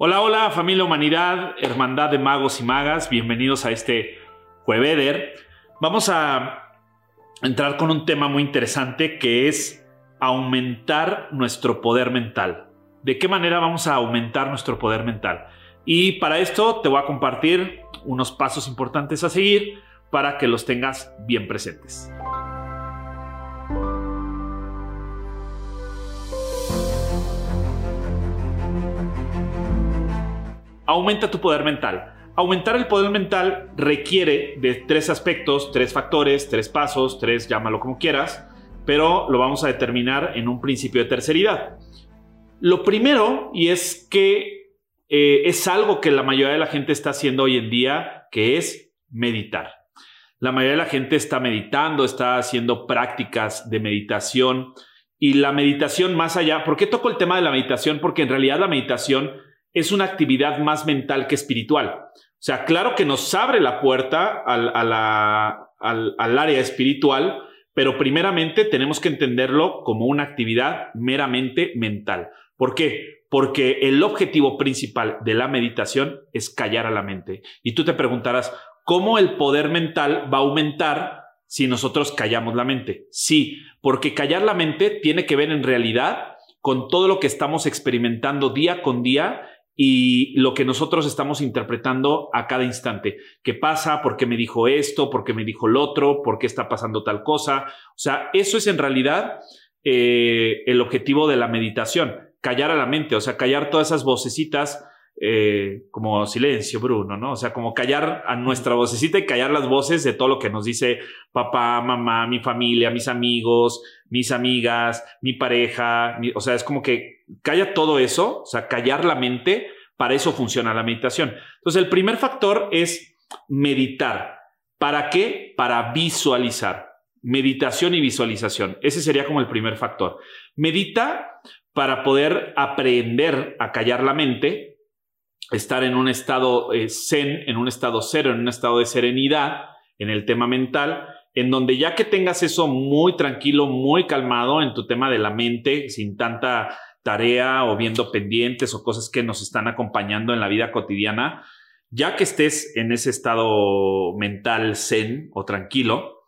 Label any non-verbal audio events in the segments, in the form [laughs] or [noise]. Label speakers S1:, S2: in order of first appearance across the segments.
S1: Hola, hola familia humanidad, hermandad de magos y magas, bienvenidos a este Jueveder. Vamos a entrar con un tema muy interesante que es aumentar nuestro poder mental. ¿De qué manera vamos a aumentar nuestro poder mental? Y para esto te voy a compartir unos pasos importantes a seguir para que los tengas bien presentes. Aumenta tu poder mental. Aumentar el poder mental requiere de tres aspectos, tres factores, tres pasos, tres, llámalo como quieras, pero lo vamos a determinar en un principio de terceridad. Lo primero, y es que eh, es algo que la mayoría de la gente está haciendo hoy en día, que es meditar. La mayoría de la gente está meditando, está haciendo prácticas de meditación y la meditación más allá, ¿por qué toco el tema de la meditación? Porque en realidad la meditación es una actividad más mental que espiritual. O sea, claro que nos abre la puerta al, al, área espiritual, pero primeramente tenemos que entenderlo como una actividad meramente mental. ¿Por qué? Porque el objetivo principal de la meditación es callar a la mente. Y tú te preguntarás, ¿cómo el poder mental va a aumentar si nosotros callamos la mente? Sí, porque callar la mente tiene que ver en realidad con todo lo que estamos experimentando día con día y lo que nosotros estamos interpretando a cada instante. ¿Qué pasa? ¿Por qué me dijo esto? ¿Por qué me dijo lo otro? ¿Por qué está pasando tal cosa? O sea, eso es en realidad eh, el objetivo de la meditación, callar a la mente, o sea, callar todas esas vocecitas. Eh, como silencio, Bruno, ¿no? O sea, como callar a nuestra vocecita y callar las voces de todo lo que nos dice papá, mamá, mi familia, mis amigos, mis amigas, mi pareja, o sea, es como que calla todo eso, o sea, callar la mente, para eso funciona la meditación. Entonces, el primer factor es meditar. ¿Para qué? Para visualizar. Meditación y visualización. Ese sería como el primer factor. Medita para poder aprender a callar la mente, estar en un estado eh, zen, en un estado cero, en un estado de serenidad en el tema mental, en donde ya que tengas eso muy tranquilo, muy calmado en tu tema de la mente, sin tanta tarea o viendo pendientes o cosas que nos están acompañando en la vida cotidiana, ya que estés en ese estado mental zen o tranquilo,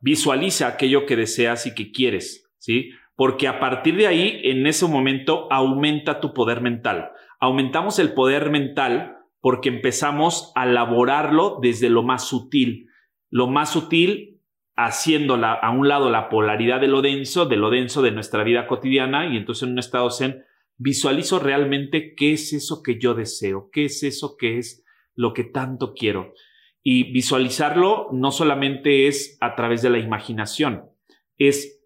S1: visualiza aquello que deseas y que quieres, ¿sí? Porque a partir de ahí, en ese momento, aumenta tu poder mental. Aumentamos el poder mental porque empezamos a elaborarlo desde lo más sutil. Lo más sutil haciendo a un lado la polaridad de lo denso, de lo denso de nuestra vida cotidiana, y entonces en un estado zen visualizo realmente qué es eso que yo deseo, qué es eso que es lo que tanto quiero. Y visualizarlo no solamente es a través de la imaginación, es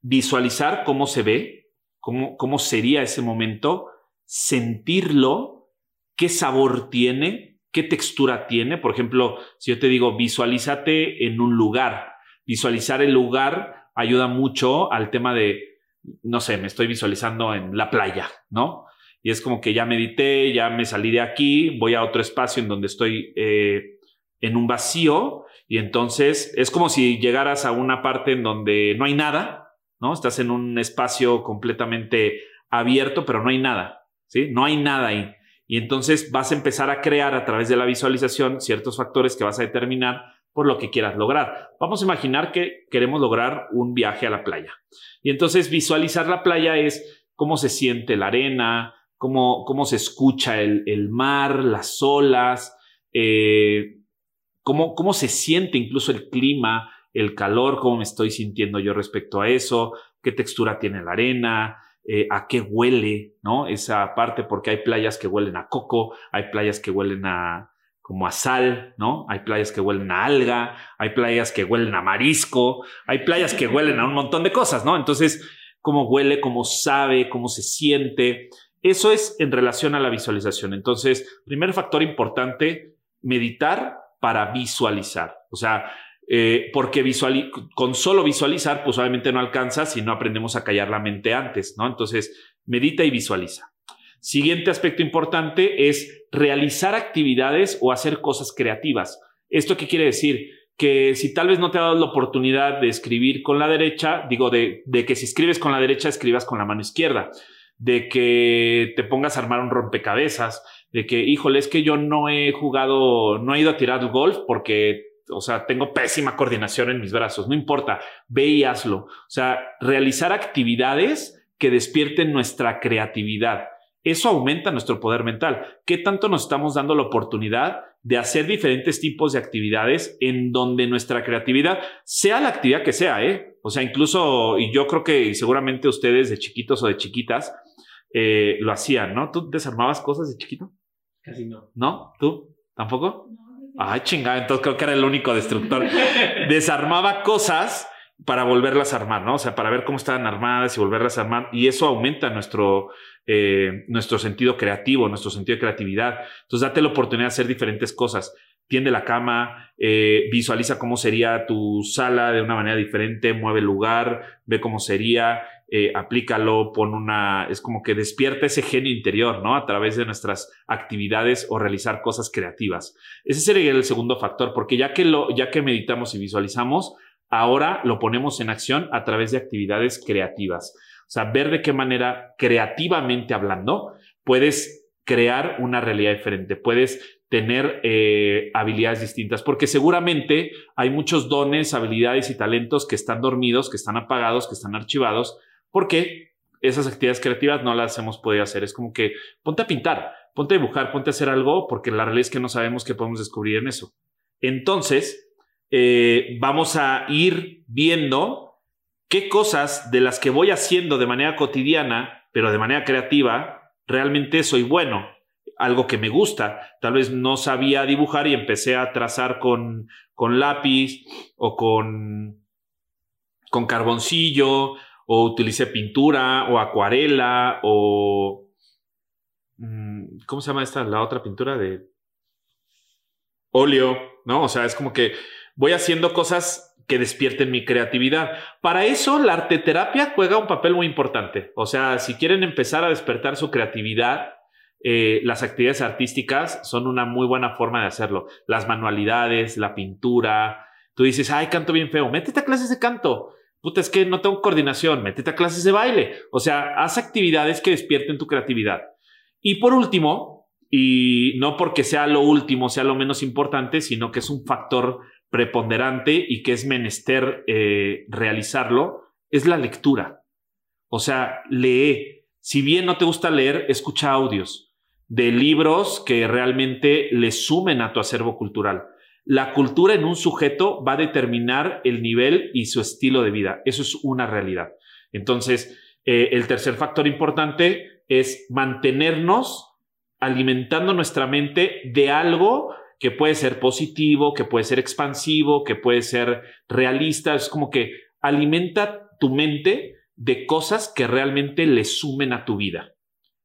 S1: visualizar cómo se ve, cómo, cómo sería ese momento, sentirlo, qué sabor tiene, qué textura tiene. Por ejemplo, si yo te digo visualízate en un lugar, visualizar el lugar ayuda mucho al tema de, no sé, me estoy visualizando en la playa, ¿no? Y es como que ya medité, ya me salí de aquí, voy a otro espacio en donde estoy eh, en un vacío y entonces es como si llegaras a una parte en donde no hay nada, ¿no? Estás en un espacio completamente abierto, pero no hay nada, No hay nada ahí. Y entonces vas a empezar a crear a través de la visualización ciertos factores que vas a determinar por lo que quieras lograr. Vamos a imaginar que queremos lograr un viaje a la playa. Y entonces visualizar la playa es cómo se siente la arena, cómo, cómo se escucha el, mar, las olas, eh, cómo, cómo se siente incluso el clima, el calor, cómo me estoy sintiendo yo respecto a eso, qué textura tiene la arena, eh, a qué huele, ¿no? Esa parte, porque hay playas que huelen a coco, hay playas que huelen a como a sal, ¿no? Hay playas que huelen a alga, hay playas que huelen a marisco, hay playas que huelen a un montón de cosas, ¿no? Entonces, cómo huele, cómo sabe, cómo se siente. Eso es en relación a la visualización. Entonces, primer factor importante, meditar para visualizar. O sea, eh, porque con solo visualizar, pues obviamente no alcanza si no aprendemos a callar la mente antes, ¿no? Entonces, medita y visualiza. Siguiente aspecto importante es realizar actividades o hacer cosas creativas. ¿Esto qué quiere decir? Que si tal vez no te ha dado la oportunidad de escribir con la derecha, digo, de, de que si escribes con la derecha, escribas con la mano izquierda. de que te pongas a armar un rompecabezas, de que, híjole, es que yo no he jugado, no he ido a tirar golf porque, o sea, tengo pésima coordinación en mis brazos, no importa, ve y hazlo. O sea, realizar actividades que despierten nuestra creatividad. Eso aumenta nuestro poder mental. ¿Qué tanto nos estamos dando la oportunidad de hacer diferentes tipos de actividades en donde nuestra creatividad, sea la actividad que sea, ¿eh? O sea, incluso, y yo creo que seguramente ustedes de chiquitos o de chiquitas eh, lo hacían, ¿no? ¿Tú desarmabas cosas de chiquito?
S2: Casi no.
S1: ¿No? ¿Tú? ¿Tampoco? Ay, chingada, entonces creo que era el único destructor. [laughs] Desarmaba cosas para volverlas a armar, ¿no? O sea, para ver cómo estaban armadas y volverlas a armar. Y eso aumenta nuestro, eh, nuestro sentido creativo, nuestro sentido de creatividad. Entonces, date la oportunidad de hacer diferentes cosas. Tiende la cama, eh, visualiza cómo sería tu sala de una manera diferente, mueve el lugar, ve cómo sería, eh, aplícalo, pon una, es como que despierta ese genio interior, ¿no? A través de nuestras actividades o realizar cosas creativas. Ese sería el segundo factor, porque ya que lo, ya que meditamos y visualizamos, ahora lo ponemos en acción a través de actividades creativas. O sea, ver de qué manera, creativamente hablando, puedes crear una realidad diferente, puedes tener eh, habilidades distintas, porque seguramente hay muchos dones, habilidades y talentos que están dormidos, que están apagados, que están archivados, porque esas actividades creativas no las hemos podido hacer. Es como que ponte a pintar, ponte a dibujar, ponte a hacer algo, porque la realidad es que no sabemos qué podemos descubrir en eso. Entonces, eh, vamos a ir viendo qué cosas de las que voy haciendo de manera cotidiana, pero de manera creativa, realmente soy bueno, algo que me gusta. Tal vez no sabía dibujar y empecé a trazar con, con lápiz o con, con carboncillo o utilicé pintura o acuarela o... Mm, ¿Cómo se llama esta? La otra pintura de óleo, ¿no? O sea, es como que voy haciendo cosas que despierten mi creatividad. Para eso, la arteterapia juega un papel muy importante. O sea, si quieren empezar a despertar su creatividad, eh, las actividades artísticas son una muy buena forma de hacerlo. Las manualidades, la pintura. Tú dices, ay, canto bien feo, métete a clases de canto. Puta, es que no tengo coordinación, métete a clases de baile. O sea, haz actividades que despierten tu creatividad. Y por último, y no porque sea lo último, sea lo menos importante, sino que es un factor preponderante y que es menester eh, realizarlo es la lectura. O sea, lee. Si bien no te gusta leer, escucha audios de libros que realmente le sumen a tu acervo cultural. La cultura en un sujeto va a determinar el nivel y su estilo de vida. Eso es una realidad. Entonces, eh, el tercer factor importante es mantenernos alimentando nuestra mente de algo que puede ser positivo, que puede ser expansivo, que puede ser realista. Es como que alimenta tu mente de cosas que realmente le sumen a tu vida.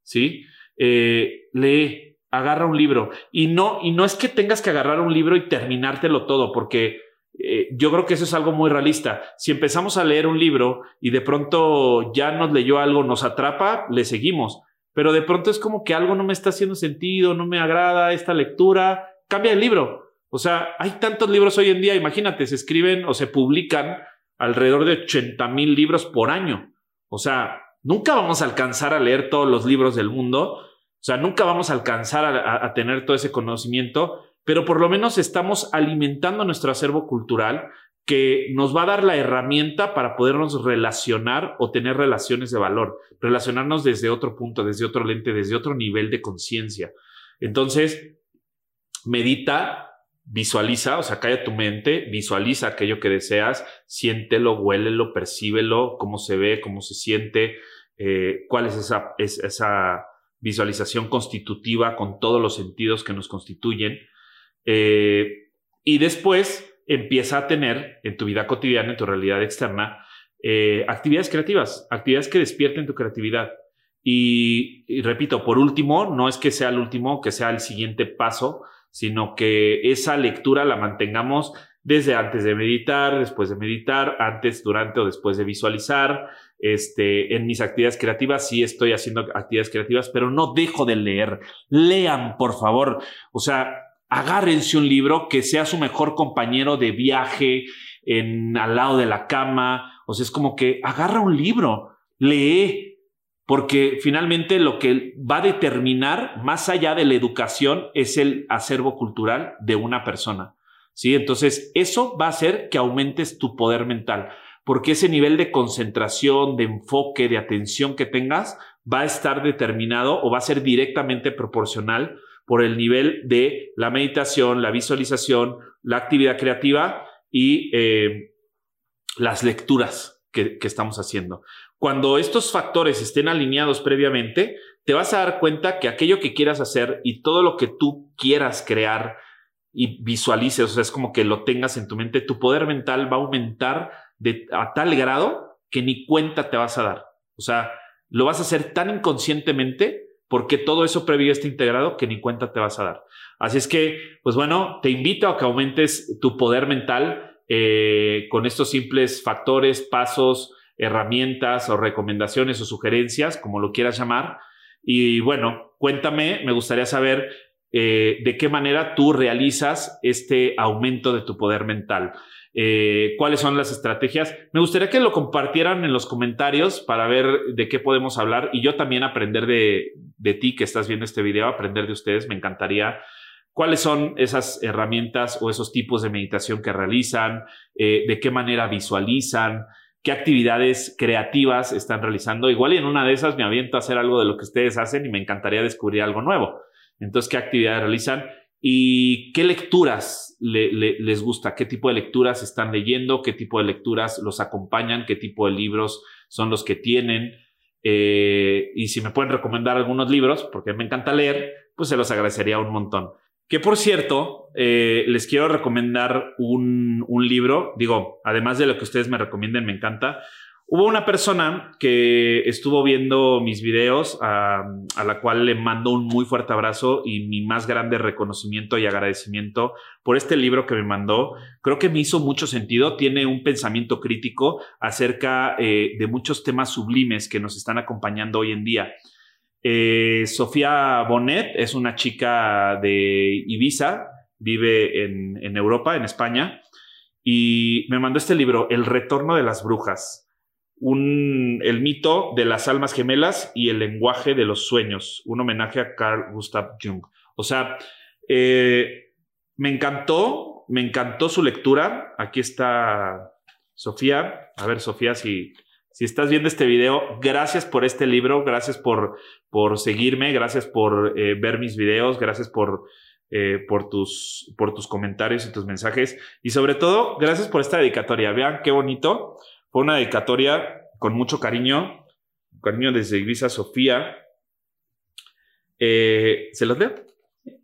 S1: ¿Sí? Eh, lee, agarra un libro. Y no, y no es que tengas que agarrar un libro y terminártelo todo, porque eh, yo creo que eso es algo muy realista. Si empezamos a leer un libro y de pronto ya nos leyó algo, nos atrapa, le seguimos. Pero de pronto es como que algo no me está haciendo sentido, no me agrada esta lectura cambia el libro. O sea, hay tantos libros hoy en día, imagínate, se escriben o se publican alrededor de 80 mil libros por año. O sea, nunca vamos a alcanzar a leer todos los libros del mundo. O sea, nunca vamos a alcanzar a, tener todo ese conocimiento, pero por lo menos estamos alimentando nuestro acervo cultural que nos va a dar la herramienta para podernos relacionar o tener relaciones de valor, relacionarnos desde otro punto, desde otro lente, desde otro nivel de conciencia. Entonces, medita, visualiza, o sea, calla tu mente, visualiza aquello que deseas, siéntelo, huélelo, percíbelo, cómo se ve, cómo se siente, eh, cuál es esa, esa visualización constitutiva con todos los sentidos que nos constituyen. Eh, y después empieza a tener en tu vida cotidiana, en tu realidad externa, eh, actividades creativas, actividades que despierten tu creatividad. Y, y, repito, por último, no es que sea el último, que sea el siguiente paso, sino que esa lectura la mantengamos desde antes de meditar, después de meditar, antes, durante o después de visualizar. Este, en mis actividades creativas sí estoy haciendo actividades creativas, pero no dejo de leer. Lean, por favor. O sea, agárrense un libro que sea su mejor compañero de viaje en al lado de la cama. O sea, es como que agarra un libro, lee, porque finalmente lo que va a determinar, más allá de la educación, es el acervo cultural de una persona. ¿Sí? Entonces, eso va a hacer que aumentes tu poder mental, porque ese nivel de concentración, de enfoque, de atención que tengas, va a estar determinado o va a ser directamente proporcional por el nivel de la meditación, la visualización, la actividad creativa y eh, las lecturas que, que estamos haciendo. Cuando estos factores estén alineados previamente, te vas a dar cuenta que aquello que quieras hacer y todo lo que tú quieras crear y visualices, o sea, es como que lo tengas en tu mente, tu poder mental va a aumentar de, a tal grado que ni cuenta te vas a dar. O sea, lo vas a hacer tan inconscientemente porque todo eso previo está integrado que ni cuenta te vas a dar. Así es que, pues bueno, te invito a que aumentes tu poder mental eh, con estos simples factores, pasos, herramientas o recomendaciones o sugerencias, como lo quieras llamar. Y bueno, cuéntame, me gustaría saber eh, de qué manera tú realizas este aumento de tu poder mental. Eh, cuáles son las estrategias. Me gustaría que lo compartieran en los comentarios para ver de qué podemos hablar y yo también aprender de, ti que estás viendo este video, aprender de ustedes. Me encantaría cuáles son esas herramientas o esos tipos de meditación que realizan, eh, de qué manera visualizan, qué actividades creativas están realizando. Igual y en una de esas me aviento a hacer algo de lo que ustedes hacen y me encantaría descubrir algo nuevo. Entonces, ¿qué actividades realizan? ¿Y qué lecturas les gusta? ¿Qué tipo de lecturas están leyendo? ¿Qué tipo de lecturas los acompañan? ¿Qué tipo de libros son los que tienen? Eh, y si me pueden recomendar algunos libros, porque me encanta leer, pues se los agradecería un montón. Que por cierto, eh, les quiero recomendar un, libro, digo, además de lo que ustedes me recomienden, me encanta. Hubo una persona que estuvo viendo mis videos, a, la cual le mando un muy fuerte abrazo y mi más grande reconocimiento y agradecimiento por este libro que me mandó. Creo que me hizo mucho sentido. Tiene un pensamiento crítico acerca eh, de muchos temas sublimes que nos están acompañando hoy en día. Eh, Sofía Bonet es una chica de Ibiza, vive en, Europa, en España, y me mandó este libro, El retorno de las brujas, un, el mito de las almas gemelas y el lenguaje de los sueños, un homenaje a Carl Gustav Jung. O sea, eh, me encantó, me encantó su lectura. Aquí está Sofía. A ver, Sofía, si, si estás viendo este video, gracias por este libro, gracias por, por seguirme, gracias por eh, ver mis videos, gracias por, eh, por, tus, por tus comentarios y tus mensajes. Y sobre todo, gracias por esta dedicatoria. Vean qué bonito. Fue una dedicatoria con mucho cariño, cariño desde Ibiza Sofía. Eh, ¿Se los leo?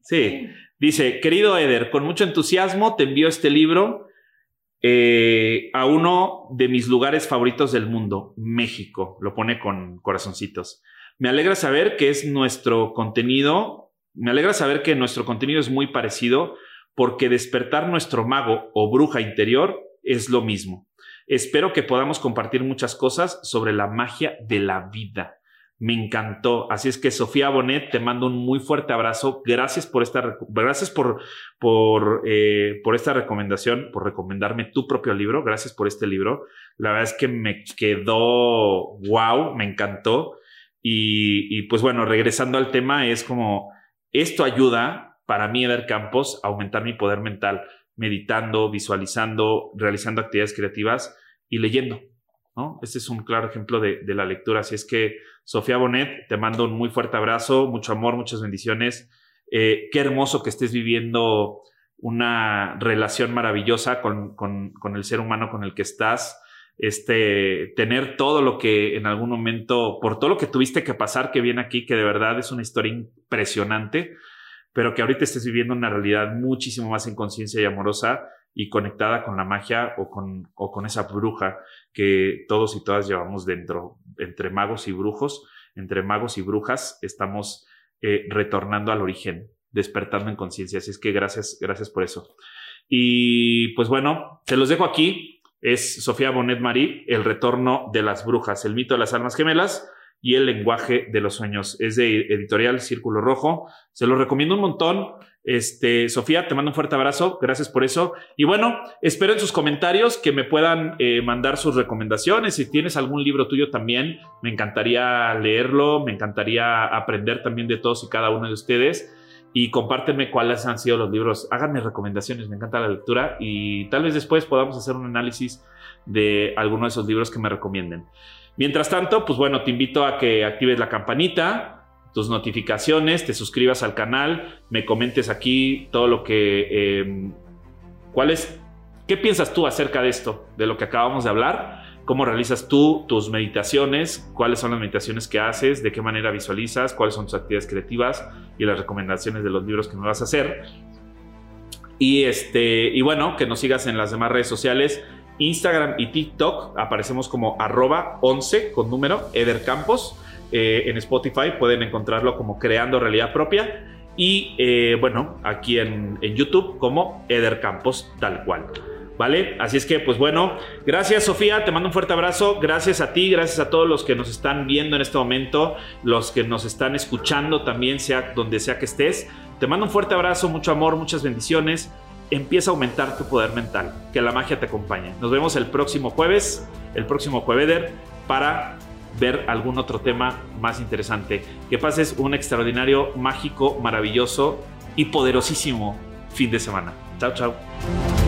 S1: Sí. Dice, querido Eder, con mucho entusiasmo te envío este libro eh, a uno de mis lugares favoritos del mundo, México. Lo pone con corazoncitos. Me alegra saber que es nuestro contenido, me alegra saber que nuestro contenido es muy parecido porque despertar nuestro mago o bruja interior es lo mismo. Espero que podamos compartir muchas cosas sobre la magia de la vida. Me encantó. Así es que Sofía Bonet, te mando un muy fuerte abrazo. Gracias por esta, gracias por, por, eh, por esta recomendación, por recomendarme tu propio libro. Gracias por este libro. La verdad es que me quedó wow, me encantó. Y, y pues bueno, regresando al tema, es como esto ayuda para mí, Eder Campos, a aumentar mi poder mental, meditando, visualizando, realizando actividades creativas y leyendo. Este es un claro ejemplo de, la lectura. Así es que, Sofía Bonet, te mando un muy fuerte abrazo, mucho amor, muchas bendiciones. Eh, qué hermoso que estés viviendo una relación maravillosa con, el ser humano con el que estás. Este, tener todo lo que en algún momento, por todo lo que tuviste que pasar, que viene aquí, que de verdad es una historia impresionante, pero que ahorita estés viviendo una realidad muchísimo más en y amorosa y conectada con la magia o con, o con esa bruja que todos y todas llevamos dentro. Entre magos y brujos, entre magos y brujas, estamos eh, retornando al origen, despertando en conciencia. Así es que gracias, gracias por eso. Y pues bueno, se los dejo aquí. Es Sofía Bonet Marí, El retorno de las brujas, el mito de las almas gemelas y el lenguaje de los sueños. Es de editorial Círculo Rojo. Se lo recomiendo un montón. Este, Sofía, te mando un fuerte abrazo. Gracias por eso. Y bueno, espero en sus comentarios que me puedan eh, mandar sus recomendaciones. Si tienes algún libro tuyo también, me encantaría leerlo. Me encantaría aprender también de todos y cada uno de ustedes. Y compártenme cuáles han sido los libros. Háganme recomendaciones. Me encanta la lectura. Y tal vez después podamos hacer un análisis de alguno de esos libros que me recomienden. Mientras tanto, pues bueno, te invito a que actives la campanita, tus notificaciones, te suscribas al canal, me comentes aquí todo lo que... Em, ¿Cuál es? ¿Qué piensas tú acerca de esto, de lo que acabamos de hablar? ¿Cómo realizas tú tus meditaciones? ¿Cuáles son las meditaciones que haces? ¿De qué manera visualizas? ¿Cuáles son tus actividades creativas? Y las recomendaciones de los libros que me vas a hacer. Y, este, y bueno, que nos sigas en las demás redes sociales. Instagram y TikTok aparecemos como arroba 11 con número Eder Campos. Eh, en Spotify pueden encontrarlo como Creando Realidad Propia. Y eh, bueno, aquí en, en, YouTube como Eder Campos, tal cual. ¿Vale? Así es que, pues bueno, gracias Sofía, te mando un fuerte abrazo, gracias a ti, gracias a todos los que nos están viendo en este momento, los que nos están escuchando también, sea donde sea que estés. Te mando un fuerte abrazo, mucho amor, muchas bendiciones empieza a aumentar tu poder mental, que la magia te acompañe. Nos vemos el próximo jueves, el próximo jueves, para ver algún otro tema más interesante. Que pases un extraordinario, mágico, maravilloso y poderosísimo fin de semana. Chao, chao.